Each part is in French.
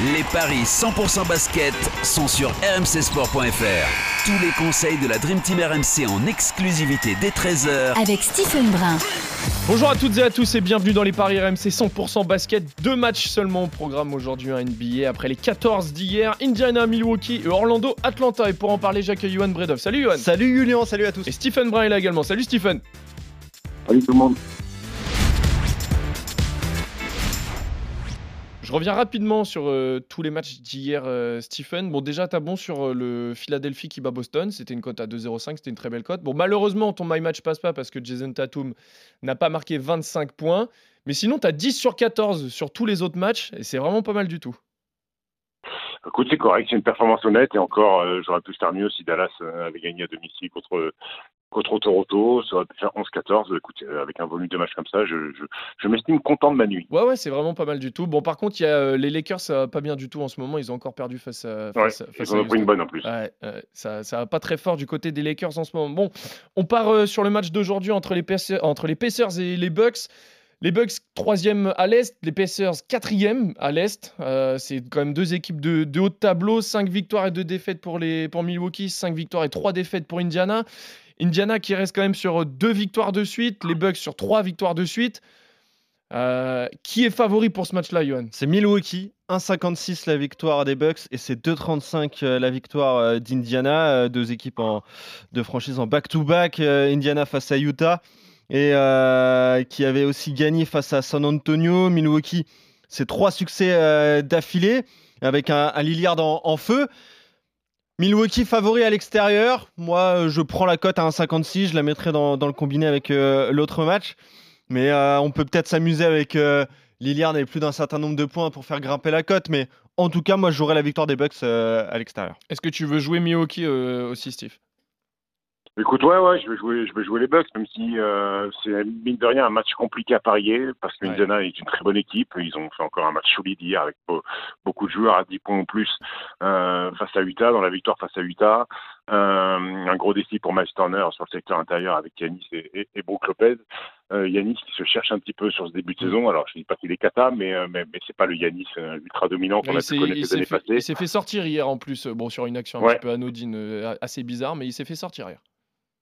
Les paris 100% basket sont sur rmcsport.fr. Tous les conseils de la Dream Team RMC en exclusivité dès 13h avec Stephen Brun. Bonjour à toutes et à tous et bienvenue dans les paris RMC 100% basket. Deux matchs seulement au programme aujourd'hui en NBA après les 14 d'hier. Indiana, Milwaukee et Orlando, Atlanta. Et pour en parler, j'accueille Johan Bredov. Salut Johan. Salut Julien, salut à tous. Et Stephen Brun est là également. Salut Stephen. Salut tout le monde. Je reviens rapidement sur euh, tous les matchs d'hier, euh, Stephen. Bon, déjà, t'as bon sur euh, le Philadelphie qui bat Boston. C'était une cote à 2,05, c'était une très belle cote. Bon, malheureusement, ton My Match passe pas parce que Jason Tatum n'a pas marqué 25 points. Mais sinon, t'as 10 sur 14 sur tous les autres matchs et c'est vraiment pas mal du tout. Écoute, c'est correct, c'est une performance honnête et encore, j'aurais pu faire mieux si Dallas avait gagné à domicile contre contre Toronto, ça aurait pu faire 11-14. Écoute, avec un volume de match comme ça, je, je, je m'estime content de ma nuit. Ouais, ouais, c'est vraiment pas mal du tout. Bon, par contre, il y a euh, les Lakers, ça va pas bien du tout en ce moment. Ils ont encore perdu face à. Face, ouais, face ils ont pris une bonne en plus. Ouais, ça, ça va pas très fort du côté des Lakers en ce moment. Bon, on part euh, sur le match d'aujourd'hui entre les Pacers, entre les Pacers et les Bucks. Les Bucks, troisième à l'Est, les Pacers, quatrième à l'Est. Euh, c'est quand même deux équipes de, de, haut de tableau. Cinq victoires et deux défaites pour, les, pour Milwaukee, cinq victoires et trois défaites pour Indiana. Indiana qui reste quand même sur deux victoires de suite, les Bucks sur trois victoires de suite. Euh, qui est favori pour ce match-là, Johan? C'est Milwaukee, 1,56 la victoire des Bucks et c'est 2,35 euh, la victoire euh, d'Indiana. Deux équipes en, de franchise en back-to-back. Indiana face à Utah et qui avait aussi gagné face à San Antonio. Milwaukee, c'est trois succès d'affilée avec un, un en feu. Milwaukee favori à l'extérieur. Moi, euh, je prends la cote à 1,56. Je la mettrai dans, le combiné avec euh, l'autre match. Mais euh, on peut peut-être s'amuser avec Lillard et plus d'un certain nombre de points pour faire grimper la cote. Mais en tout cas, moi, j'aurai la victoire des Bucks à l'extérieur. Est-ce que tu veux jouer Milwaukee aussi, Steve? Écoute, ouais, ouais, je vais jouer, je vais jouer les Bucks, même si euh, c'est mine de rien un match compliqué à parier, parce que Indiana est une très bonne équipe. Ils ont fait encore un match solide hier avec beaucoup de joueurs à 10 points en plus euh, face à Utah, dans la victoire face à Utah. Euh, un gros défi pour Miles Turner sur le secteur intérieur avec Yanis et, et, et Brook Lopez. Euh, Yanis qui se cherche un petit peu sur ce début de saison. Alors, je ne dis pas qu'il est cata, mais, euh, mais, mais c'est pas le Yanis euh, ultra dominant qu'on a pu connaître les années fait, passées. Il s'est fait sortir hier en plus, bon, sur une action un Ouais. petit peu anodine, assez bizarre, mais il s'est fait sortir hier.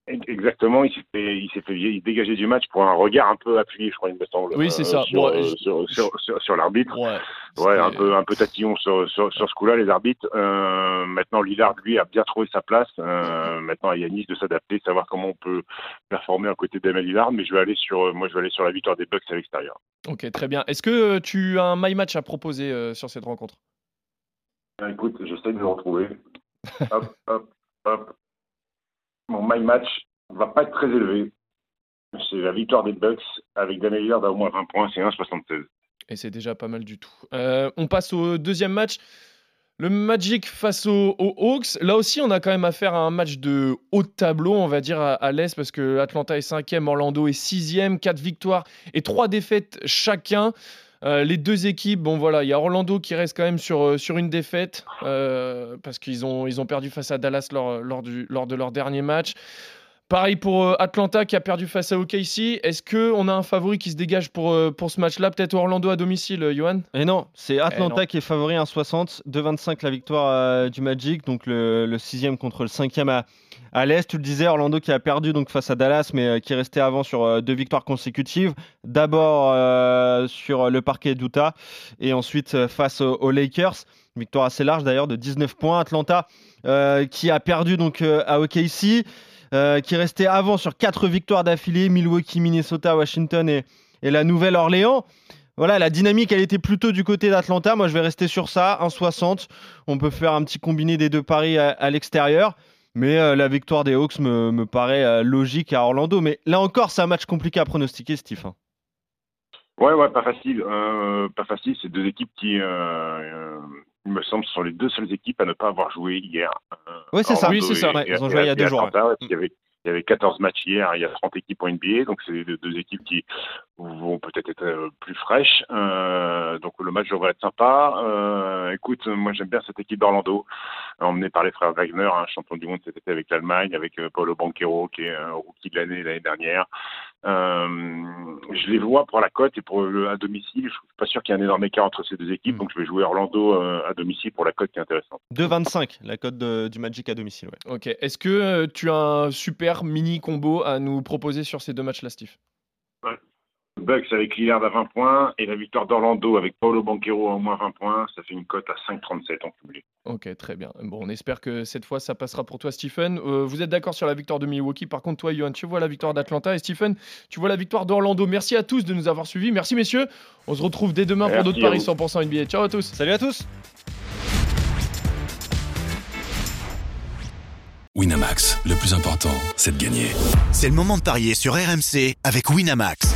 Exactement, il s'est fait, il s'est fait dégager du match pour un regard un peu appuyé, je crois, il me semble. Oui, c'est ça. Sur, euh, je- sur, sur, sur, sur l'arbitre. Ouais, Ouais, un peu, un peu tatillon sur, sur, sur ce coup-là, les arbitres. Euh, maintenant, Lillard, lui, a bien trouvé sa place. Euh, maintenant, à Yanis de s'adapter, de savoir comment on peut performer à côté d'Emile Lillard. Mais je vais aller sur, moi, je vais aller sur la victoire des Bucks à l'extérieur. Ok, très bien. Est-ce que euh, tu as un my match à proposer euh, sur cette rencontre? Ah, Écoute, j'essaie de le retrouver. hop, hop, hop. Mon my match va pas être très élevé. C'est la victoire des Bucks avec Damien Lillard à au moins 20 points, c'est 1,76. Et c'est déjà pas mal du tout. Euh, on passe au deuxième match. Le Magic face aux, Hawks. Là aussi, on a quand même affaire à un match de haut de tableau, on va dire, à, à l'Est, parce que Atlanta est cinquième, Orlando est sixième, quatre victoires et trois défaites chacun. Euh, les deux équipes, bon voilà, il y a Orlando qui reste quand même sur, euh, une défaite, euh, parce qu'ils ont, perdu face à Dallas lors de leur dernier match. Pareil pour euh, Atlanta qui a perdu face à OKC. Est-ce qu'on a un favori qui se dégage pour, euh, pour ce match-là? Peut-être Orlando à domicile, euh, Johan? Et non, c'est Atlanta non. qui est favori à 1,60, 2,25 la victoire euh, du Magic, donc le, le sixième contre le cinquième à, à l'Est. Tu le disais, Orlando qui a perdu donc face à Dallas, mais euh, qui est resté avant sur euh, deux victoires consécutives. D'abord euh, sur le parquet d'Utah et ensuite euh, face aux, aux Lakers. Une victoire assez large d'ailleurs de 19 points. Atlanta euh, qui a perdu donc euh, à OKC, euh, qui est resté avant sur quatre victoires d'affilée, Milwaukee, Minnesota, Washington et, la Nouvelle-Orléans. Voilà, la dynamique, elle était plutôt du côté d'Atlanta. Moi, je vais rester sur ça, 1,60. On peut faire un petit combiné des deux paris à, l'extérieur. Mais euh, la victoire des Hawks me, paraît euh, logique à Orlando. Mais là encore, c'est un match compliqué à pronostiquer, Steve. Ouais, ouais, pas facile. Pas facile. C'est deux équipes qui, il me semble, sont les deux seules équipes à ne pas avoir joué hier. Ouais, c'est ça. Oui, c'est ça. ils ont joué il y a deux jours, y avait, Il y avait 14 matchs hier, il y a 30 équipes en NBA, donc c'est deux équipes qui vont peut-être être euh, plus fraîches. Euh, donc le match devrait être sympa. Euh, écoute, moi j'aime bien cette équipe d'Orlando, emmenée par les frères Wagner, un champion du monde cet été avec l'Allemagne, avec Paulo Banquero qui est rookie de l'année l'année dernière. Euh, je les vois pour la cote et pour le, à domicile. Je suis pas sûr qu'il y ait un énorme écart entre ces deux équipes, Mm. donc je vais jouer Orlando euh, à domicile pour la cote qui est intéressante. 2,25 la cote du Magic à domicile. ouais. Ok. Est-ce que euh, tu as un super mini combo à nous proposer sur ces deux matchs-là, Steve? Bucks avec Lillard à 20 points et la victoire d'Orlando avec Paulo Banquero à au moins 20 points, ça fait une cote à 5,37 en cumulé. Ok, très bien. Bon, on espère que cette fois ça passera pour toi, Stephen. Euh, vous êtes d'accord sur la victoire de Milwaukee. Par contre, toi, Johan, tu vois la victoire d'Atlanta et Stephen, tu vois la victoire d'Orlando. Merci à tous de nous avoir suivis. Merci, messieurs. On se retrouve dès demain pour d'autres paris vous. 100% NBA. Ciao à tous. Salut à tous Winamax, le plus important, c'est de gagner. C'est le moment de parier sur RMC avec Winamax.